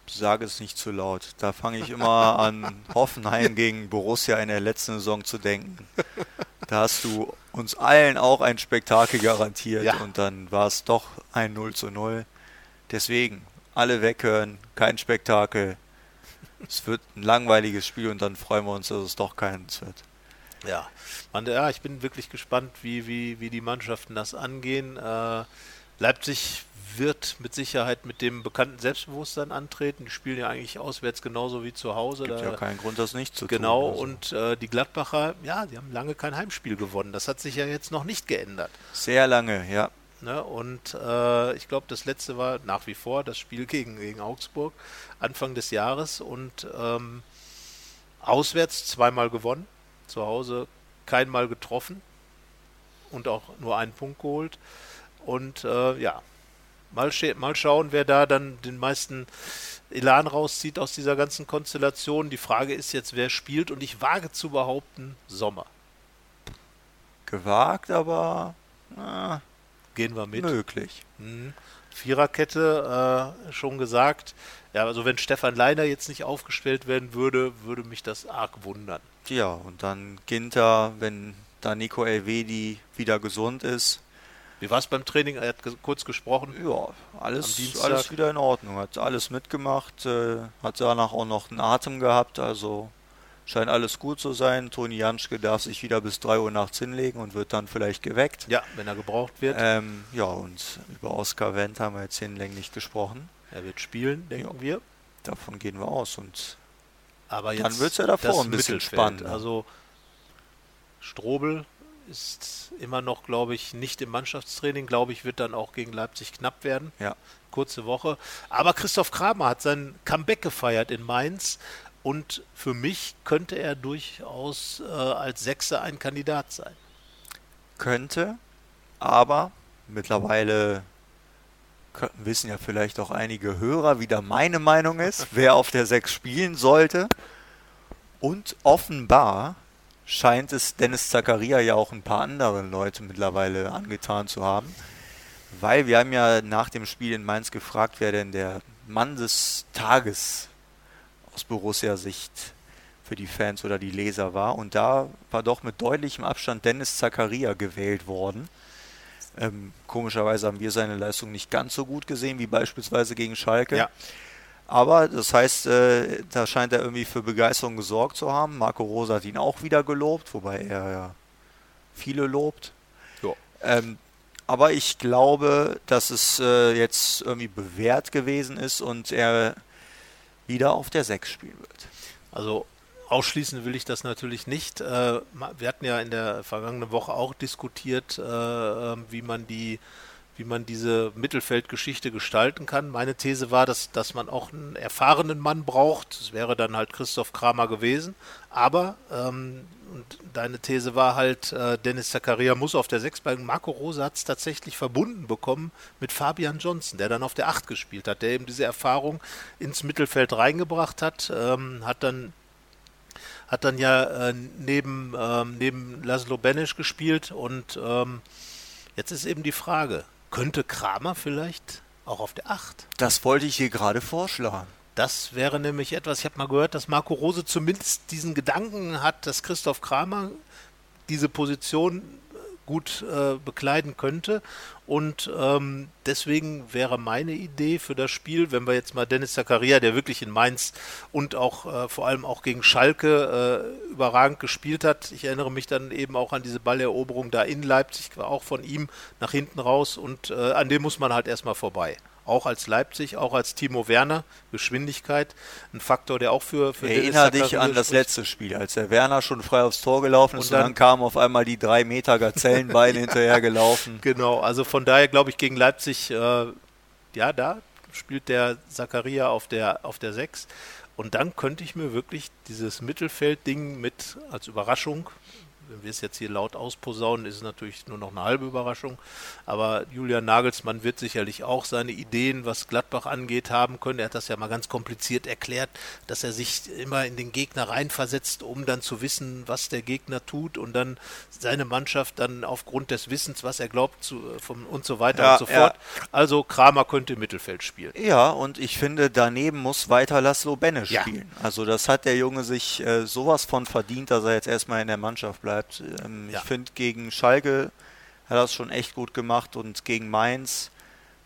sage es nicht zu laut. Da fange ich immer an, Hoffenheim gegen Borussia in der letzten Saison zu denken. Da hast du uns allen auch ein Spektakel garantiert Ja. und dann war es doch ein 0 zu 0. Deswegen, alle weghören, kein Spektakel. Es wird ein langweiliges Spiel und dann freuen wir uns, dass es doch keins wird. Ja, man, ja, ich bin wirklich gespannt, wie, wie, wie die Mannschaften das angehen. Äh, Leipzig wird mit Sicherheit mit dem bekannten Selbstbewusstsein antreten. Die spielen ja eigentlich auswärts genauso wie zu Hause. Gibt Da- ja keinen Grund, das nicht zu genau, tun. Also, und äh, die Gladbacher, ja, die haben lange kein Heimspiel gewonnen. Das hat sich ja jetzt noch nicht geändert. Sehr lange, ja. Ne? Und äh, ich glaube, das letzte war nach wie vor das Spiel gegen, gegen Augsburg, Anfang des Jahres. Und ähm, auswärts zweimal gewonnen, zu Hause keinmal getroffen und auch nur einen Punkt geholt. Und äh, ja, mal, mal schauen, wer da dann den meisten Elan rauszieht aus dieser ganzen Konstellation. Die Frage ist jetzt, wer spielt. Und ich wage zu behaupten, Sommer. Gewagt, aber na, Gehen wir mit. möglich. Mhm. Viererkette, äh, schon gesagt. Ja, also wenn Stefan Leiner jetzt nicht aufgestellt werden würde, würde mich das arg wundern. Ja, und dann Ginter, wenn da Nico Elvedi wieder gesund ist. Wie war es beim Training? Er hat ge kurz gesprochen. Ja, alles, alles wieder in Ordnung. Hat alles mitgemacht, äh, hat danach auch noch einen Atem gehabt, also scheint alles gut zu sein. Toni Janschke darf sich wieder bis 3 Uhr nachts hinlegen und wird dann vielleicht geweckt. Ja, wenn er gebraucht wird. Ähm, ja, und über Oskar Wendt haben wir jetzt hinlänglich gesprochen. er wird spielen, denken wir. Davon gehen wir aus. Und Aber Dann jetzt wird's ja davor ein bisschen Mittelfeld. spannender. Also Strobel ist immer noch, glaube ich, nicht im Mannschaftstraining. Glaube ich, wird dann auch gegen Leipzig knapp werden. ja, kurze Woche. Aber Christoph Kramer hat sein Comeback gefeiert in Mainz und für mich könnte er durchaus äh, als Sechser ein Kandidat sein. könnte, aber mittlerweile wissen ja vielleicht auch einige Hörer, wie da meine Meinung ist, wer auf der 6 spielen sollte. Und offenbar scheint es Dennis Zakaria ja auch ein paar andere Leute mittlerweile angetan zu haben. Weil wir haben ja nach dem Spiel in Mainz gefragt, wer denn der Mann des Tages aus Borussia-Sicht für die Fans oder die Leser war. Und da war doch mit deutlichem Abstand Dennis Zakaria gewählt worden. Ähm, komischerweise haben wir seine Leistung nicht ganz so gut gesehen wie beispielsweise gegen Schalke. Ja. Aber das heißt, äh, da scheint er irgendwie für Begeisterung gesorgt zu haben. Marco Rosa hat ihn auch wieder gelobt, wobei er ja viele lobt. Ja. Ähm, aber ich glaube, dass es äh, jetzt irgendwie bewährt gewesen ist und er wieder auf der 6 spielen wird. Also ausschließen will ich das natürlich nicht. Äh, wir hatten ja in der vergangenen Woche auch diskutiert, äh, ähm, wie man die wie man diese Mittelfeldgeschichte gestalten kann. Meine These war, dass, dass man auch einen erfahrenen Mann braucht. Das wäre dann halt Christoph Kramer gewesen. Aber, ähm, und deine These war halt, äh, Dennis Zakaria muss auf der 6 bei Marco Rose hat es tatsächlich verbunden bekommen mit Fabian Johnson, der dann auf der 8 gespielt hat, der eben diese Erfahrung ins Mittelfeld reingebracht hat, ähm, hat dann hat dann ja äh, neben, ähm, neben Laszlo Benesch gespielt und ähm, jetzt ist eben die Frage, könnte Kramer vielleicht auch auf der 8? Das wollte ich hier gerade vorschlagen. Das wäre nämlich etwas, ich habe mal gehört, dass Marco Rose zumindest diesen Gedanken hat, dass Christoph Kramer diese Position gut äh, bekleiden könnte. Und ähm, deswegen wäre meine Idee für das Spiel, wenn wir jetzt mal Dennis Zakaria, der wirklich in Mainz und auch äh, vor allem auch gegen Schalke äh, überragend gespielt hat. Ich erinnere mich dann eben auch an diese Balleroberung da in Leipzig, auch von ihm nach hinten raus und äh, an dem muss man halt erstmal vorbei. Auch als Leipzig, auch als Timo Werner, Geschwindigkeit, ein Faktor, der auch für, für Erinner dich an das letzte Spiel, als der Werner schon frei aufs Tor gelaufen ist Und und dann, dann- kamen auf einmal die drei Meter Gazellenbeine hinterher gelaufen. Genau, also von daher glaube ich gegen Leipzig, äh, ja, da spielt der Zakaria auf der, auf der 6. Und dann könnte ich mir wirklich dieses Mittelfeldding mit als Überraschung, wenn wir es jetzt hier laut ausposaunen, ist es natürlich nur noch eine halbe Überraschung. Aber Julian Nagelsmann wird sicherlich auch seine Ideen, was Gladbach angeht, haben können. Er hat das ja mal ganz kompliziert erklärt, dass er sich immer in den Gegner reinversetzt, um dann zu wissen, was der Gegner tut und dann seine Mannschaft dann aufgrund des Wissens, was er glaubt zu, vom, und so weiter ja, und so fort. Ja. Also Kramer könnte im Mittelfeld spielen. Ja, und ich finde, daneben muss weiter Laszlo Benne ja. spielen. Also das hat der Junge sich äh, sowas von verdient, dass er jetzt erstmal in der Mannschaft bleibt. Ähm, ich finde, gegen Schalke hat er das schon echt gut gemacht und gegen Mainz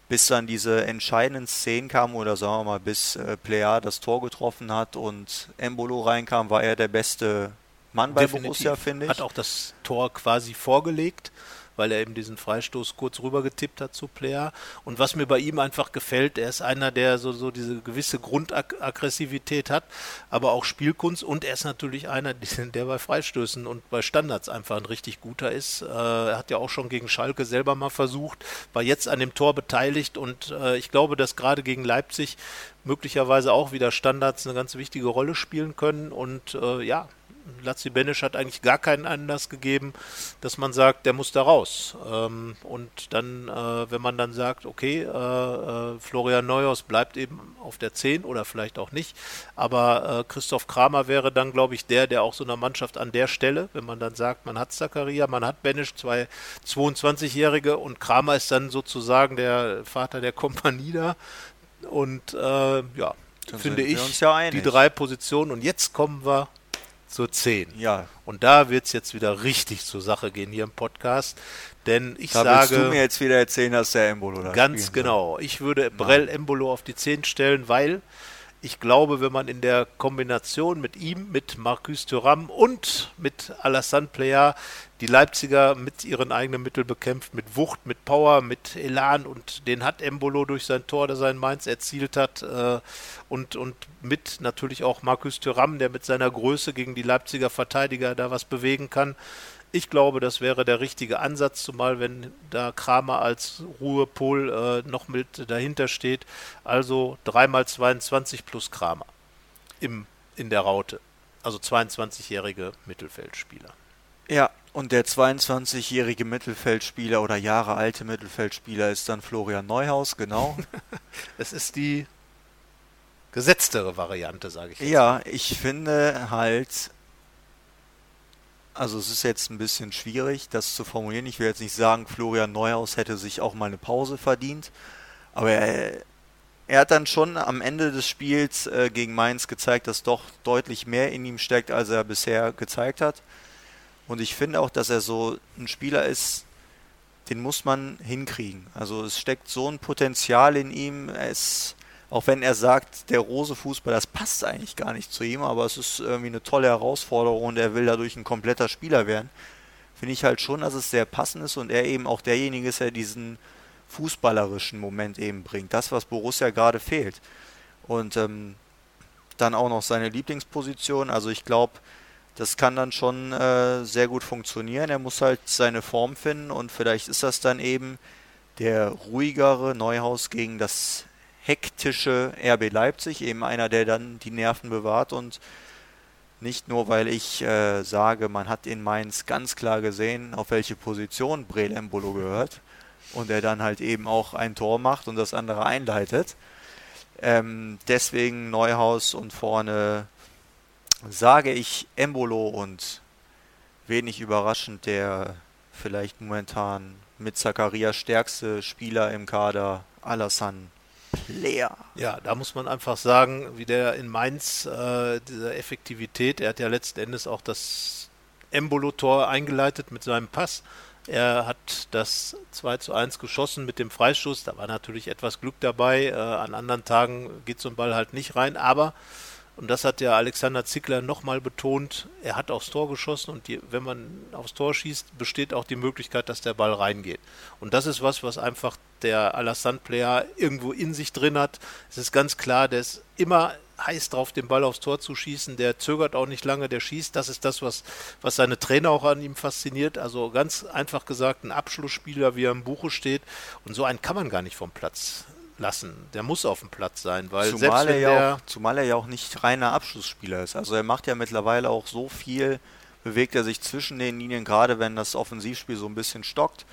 bis dann diese entscheidenden Szenen kamen oder sagen wir mal, bis äh, Plea das Tor getroffen hat und Embolo reinkam, war er der beste Mann bei Definitiv. Borussia, finde ich. Hat auch das Tor quasi vorgelegt weil er eben diesen Freistoß kurz rüber getippt hat zu Player. Und was mir bei ihm einfach gefällt, er ist einer, der so, so diese gewisse Grundaggressivität hat, aber auch Spielkunst und er ist natürlich einer, der bei Freistößen und bei Standards einfach ein richtig guter ist. Äh, er hat ja auch schon gegen Schalke selber mal versucht, war jetzt an dem Tor beteiligt und äh, ich glaube, dass gerade gegen Leipzig möglicherweise auch wieder Standards eine ganz wichtige Rolle spielen können und äh, ja, Lazzi Benisch hat eigentlich gar keinen Anlass gegeben, dass man sagt, der muss da raus. Ähm, und dann, äh, wenn man dann sagt, okay, äh, äh, Florian Neuhaus bleibt eben auf der 10 oder vielleicht auch nicht, aber äh, Christoph Kramer wäre dann, glaube ich, der, der auch so einer Mannschaft an der Stelle, wenn man dann sagt, man hat Zakaria, man hat Benisch, zwei 22-Jährige und Kramer ist dann sozusagen der Vater der Kompanie da. Und äh, ja, dann finde ich ja die drei Positionen. Und jetzt kommen wir zur 10. Ja. Und da wird es jetzt wieder richtig zur Sache gehen hier im Podcast. Denn ich da sage. du mir jetzt wieder erzählen, dass der Embolo da Ganz genau. Ich würde Brell Embolo auf die 10 stellen, weil ich glaube, wenn man in der Kombination mit ihm, mit Marcus Thuram und mit Alassane Player die Leipziger mit ihren eigenen Mitteln bekämpft, mit Wucht, mit Power, mit Elan und den hat Embolo durch sein Tor, das er in Mainz erzielt hat äh, und, und mit natürlich auch Marcus Thuram, der mit seiner Größe gegen die Leipziger Verteidiger da was bewegen kann. Ich glaube, das wäre der richtige Ansatz, zumal wenn da Kramer als Ruhepol äh, noch mit dahinter steht. Also 3x22 plus Kramer im, in der Raute. Also 22-jährige Mittelfeldspieler. Ja, und der 22-jährige Mittelfeldspieler oder Jahre alte Mittelfeldspieler ist dann Florian Neuhaus, genau. es ist die gesetztere Variante, sage ich. Jetzt. Ja, ich finde halt, also es ist jetzt ein bisschen schwierig, das zu formulieren. Ich will jetzt nicht sagen, Florian Neuhaus hätte sich auch mal eine Pause verdient, aber er, er hat dann schon am Ende des Spiels äh, gegen Mainz gezeigt, dass doch deutlich mehr in ihm steckt, als er bisher gezeigt hat. Und ich finde auch, dass er so ein Spieler ist, den muss man hinkriegen. Also es steckt so ein Potenzial in ihm. Er ist auch wenn er sagt, der Rose-Fußball, das passt eigentlich gar nicht zu ihm, aber es ist irgendwie eine tolle Herausforderung und er will dadurch ein kompletter Spieler werden. Finde ich halt schon, dass es sehr passend ist und er eben auch derjenige ist, der diesen fußballerischen Moment eben bringt. Das, was Borussia gerade fehlt. Und ähm, dann auch noch seine Lieblingsposition. Also ich glaube, das kann dann schon äh, sehr gut funktionieren. Er muss halt seine Form finden und vielleicht ist das dann eben der ruhigere Neuhaus gegen das hektische RB Leipzig, eben einer, der dann die Nerven bewahrt und nicht nur, weil ich äh, sage, man hat in Mainz ganz klar gesehen, auf welche Position Brel Embolo gehört und er dann halt eben auch ein Tor macht und das andere einleitet. Ähm, deswegen Neuhaus und vorne sage ich Embolo und wenig überraschend der vielleicht momentan mit Zakaria stärkste Spieler im Kader, Alassane leer. Ja, da muss man einfach sagen, wie der in Mainz, äh, diese Effektivität, er hat ja letzten Endes auch das Embolo-Tor eingeleitet mit seinem Pass. Er hat das 2 zu 1 geschossen mit dem Freischuss. Da war natürlich etwas Glück dabei. Äh, an anderen Tagen geht so ein Ball halt nicht rein. Aber und das hat ja Alexander Zickler nochmal betont. Er hat aufs Tor geschossen und die, wenn man aufs Tor schießt, besteht auch die Möglichkeit, dass der Ball reingeht. Und das ist was, was einfach der Alassane-Player irgendwo in sich drin hat. Es ist ganz klar, der ist immer heiß drauf, den Ball aufs Tor zu schießen. Der zögert auch nicht lange, der schießt. Das ist das, was, was seine Trainer auch an ihm fasziniert. Also ganz einfach gesagt, ein Abschlussspieler, wie er im Buche steht. Und so einen kann man gar nicht vom Platz lassen. Der muss auf dem Platz sein, weil zumal er ja auch, zumal er ja auch nicht reiner Abschlussspieler ist. Also er macht ja mittlerweile auch so viel bewegt er sich zwischen den Linien, gerade wenn das Offensivspiel so ein bisschen stockt,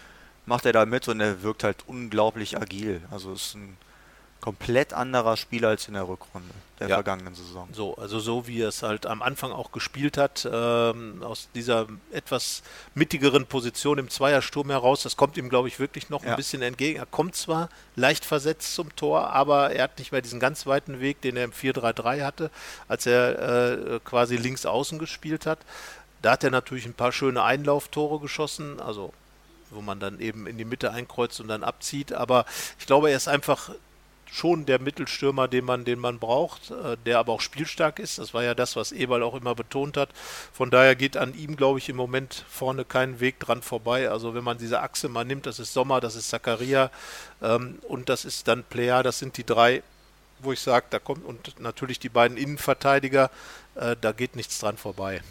macht er da mit und er wirkt halt unglaublich agil. Also ist ein komplett anderer Spieler als in der Rückrunde der ja. vergangenen Saison. So, also so wie er es halt am Anfang auch gespielt hat, ähm, aus dieser etwas mittigeren Position im Zweiersturm heraus, das kommt ihm, glaube ich, wirklich noch ja. ein bisschen entgegen. Er kommt zwar leicht versetzt zum Tor, aber er hat nicht mehr diesen ganz weiten Weg, den er im 4-3-3 hatte, als er äh, quasi links außen gespielt hat. Da hat er natürlich ein paar schöne Einlauftore geschossen, also wo man dann eben in die Mitte einkreuzt und dann abzieht. Aber ich glaube, er ist einfach schon der Mittelstürmer, den man, den man braucht, äh, der aber auch spielstark ist. Das war ja das, was Eberl auch immer betont hat. Von daher geht an ihm, glaube ich, im Moment vorne kein Weg dran vorbei. Also wenn man diese Achse mal nimmt, das ist Sommer, das ist Zakaria ähm, und das ist dann Player, das sind die drei, wo ich sage, da kommt und natürlich die beiden Innenverteidiger, äh, da geht nichts dran vorbei.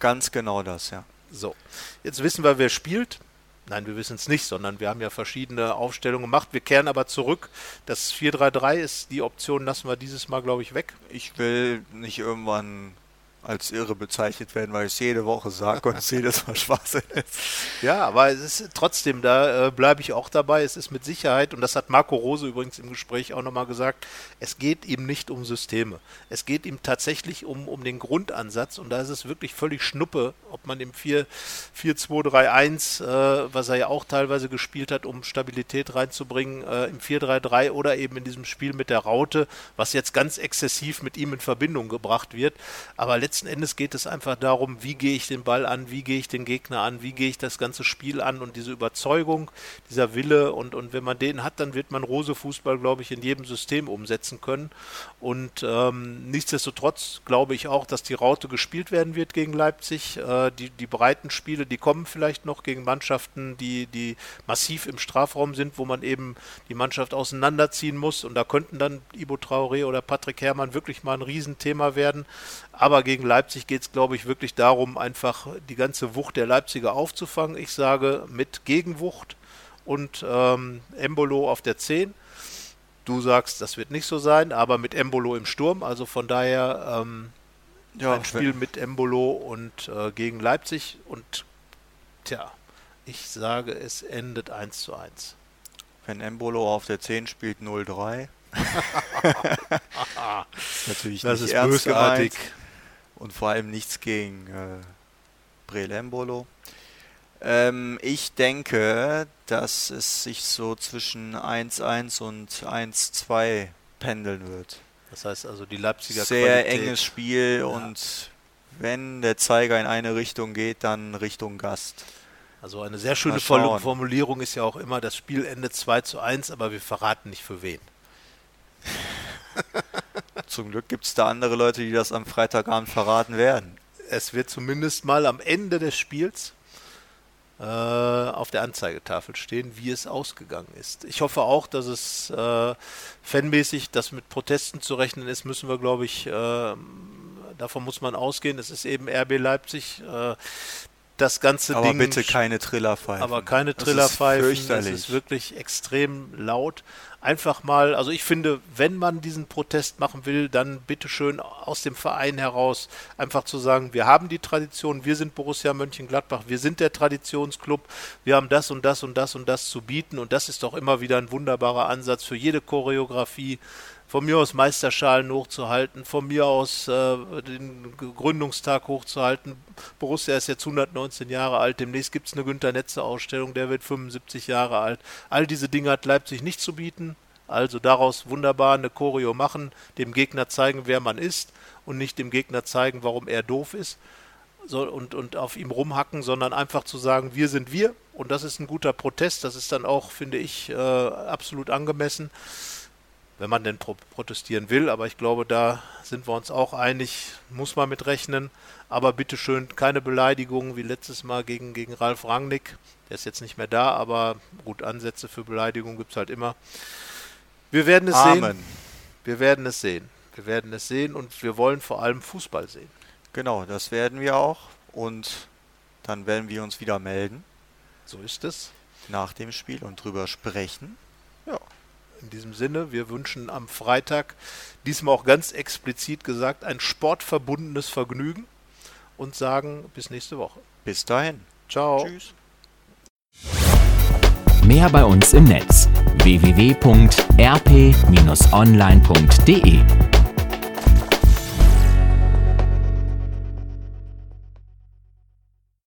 Ganz genau das, ja. So, jetzt wissen wir, wer spielt. Nein, wir wissen es nicht, sondern wir haben ja verschiedene Aufstellungen gemacht. Wir kehren aber zurück. Das 4-3-3 ist die Option, lassen wir dieses Mal, glaube ich, weg. Ich will nicht irgendwann als irre bezeichnet werden, weil ich es jede Woche sage und es jedes Mal Schwachsinn ist. Ja, aber es ist trotzdem, da äh, bleibe ich auch dabei. Es ist mit Sicherheit, und das hat Marco Rose übrigens im Gespräch auch nochmal gesagt, es geht ihm nicht um Systeme. Es geht ihm tatsächlich um, um den Grundansatz und da ist es wirklich völlig Schnuppe, ob man im 4-2-3-1, äh, was er ja auch teilweise gespielt hat, um Stabilität reinzubringen, äh, im 4-3-3 oder eben in diesem Spiel mit der Raute, was jetzt ganz exzessiv mit ihm in Verbindung gebracht wird. Aber letztendlich letzten Endes geht es einfach darum, wie gehe ich den Ball an, wie gehe ich den Gegner an, wie gehe ich das ganze Spiel an und diese Überzeugung, dieser Wille und, und wenn man den hat, dann wird man Rose Fußball, glaube ich, in jedem System umsetzen können. Und ähm, nichtsdestotrotz glaube ich auch, dass die Raute gespielt werden wird gegen Leipzig. Äh, die, die breiten Spiele, die kommen vielleicht noch gegen Mannschaften, die, die massiv im Strafraum sind, wo man eben die Mannschaft auseinanderziehen muss. Und da könnten dann Ibo Traoré oder Patrick Herrmann wirklich mal ein Riesenthema werden. Aber gegen Leipzig geht es, glaube ich, wirklich darum, einfach die ganze Wucht der Leipziger aufzufangen. Ich sage mit Gegenwucht und ähm, Embolo auf der 10. Du sagst, das wird nicht so sein, aber mit Embolo im Sturm. Also von daher ähm, ja, ein Spiel mit Embolo und äh, gegen Leipzig. Und tja, ich sage, es endet 1 zu 1. Wenn Embolo auf der 10 spielt 0-3. natürlich das nicht ist bösartig. Gemeint und vor allem nichts gegen äh, Brelembolo. Ähm, ich denke, dass es sich so zwischen 1-1 und 1-2 pendeln wird. Das heißt also die Leipziger Sehr Qualität. enges Spiel ja. und wenn der Zeiger in eine Richtung geht, dann Richtung Gast. Also eine sehr schöne Formulierung ist ja auch immer, das Spiel endet 2 zu 1, aber wir verraten nicht für wen. Zum Glück gibt es da andere Leute, die das am Freitagabend verraten werden. Es wird zumindest mal am Ende des Spiels äh, auf der Anzeigetafel stehen, wie es ausgegangen ist. Ich hoffe auch, dass es äh, fanmäßig, dass mit Protesten zu rechnen ist, müssen wir, glaube ich, äh, davon muss man ausgehen. Es ist eben RB Leipzig. Das ganze aber Ding. Aber bitte keine Trillerpfeifen. Aber keine Trillerpfeifen. Das ist, es ist wirklich extrem laut einfach mal, also ich finde, wenn man diesen Protest machen will, dann bitteschön aus dem Verein heraus einfach zu sagen, wir haben die Tradition, wir sind Borussia Mönchengladbach, wir sind der Traditionsclub, wir haben das und das und das und das zu bieten und das ist doch immer wieder ein wunderbarer Ansatz für jede Choreografie, von mir aus Meisterschalen hochzuhalten, von mir aus äh, den Gründungstag hochzuhalten. Borussia ist jetzt 119 Jahre alt, demnächst gibt es eine Günter Netze Ausstellung, der wird 75 Jahre alt. All diese Dinge hat Leipzig nicht zu bieten. Also daraus wunderbar eine Choreo machen, dem Gegner zeigen, wer man ist und nicht dem Gegner zeigen, warum er doof ist so, und, und auf ihm rumhacken, sondern einfach zu sagen, wir sind wir und das ist ein guter Protest. Das ist dann auch, finde ich, äh, absolut angemessen wenn man denn pro protestieren will. Aber ich glaube, da sind wir uns auch einig, muss man mit rechnen. Aber bitteschön, keine Beleidigungen wie letztes Mal gegen, gegen Ralf Rangnick. Der ist jetzt nicht mehr da, aber gut, Ansätze für Beleidigung gibt es halt immer. Wir werden es Amen. sehen. Wir werden es sehen. Wir werden es sehen und wir wollen vor allem Fußball sehen. Genau, das werden wir auch. Und dann werden wir uns wieder melden. So ist es. Nach dem Spiel und drüber sprechen. Ja. In diesem Sinne, wir wünschen am Freitag, diesmal auch ganz explizit gesagt, ein sportverbundenes Vergnügen. und sagen bis nächste Woche. Bis dahin. Ciao. Tschüss. Mehr bei uns im Netz www.rp-online.de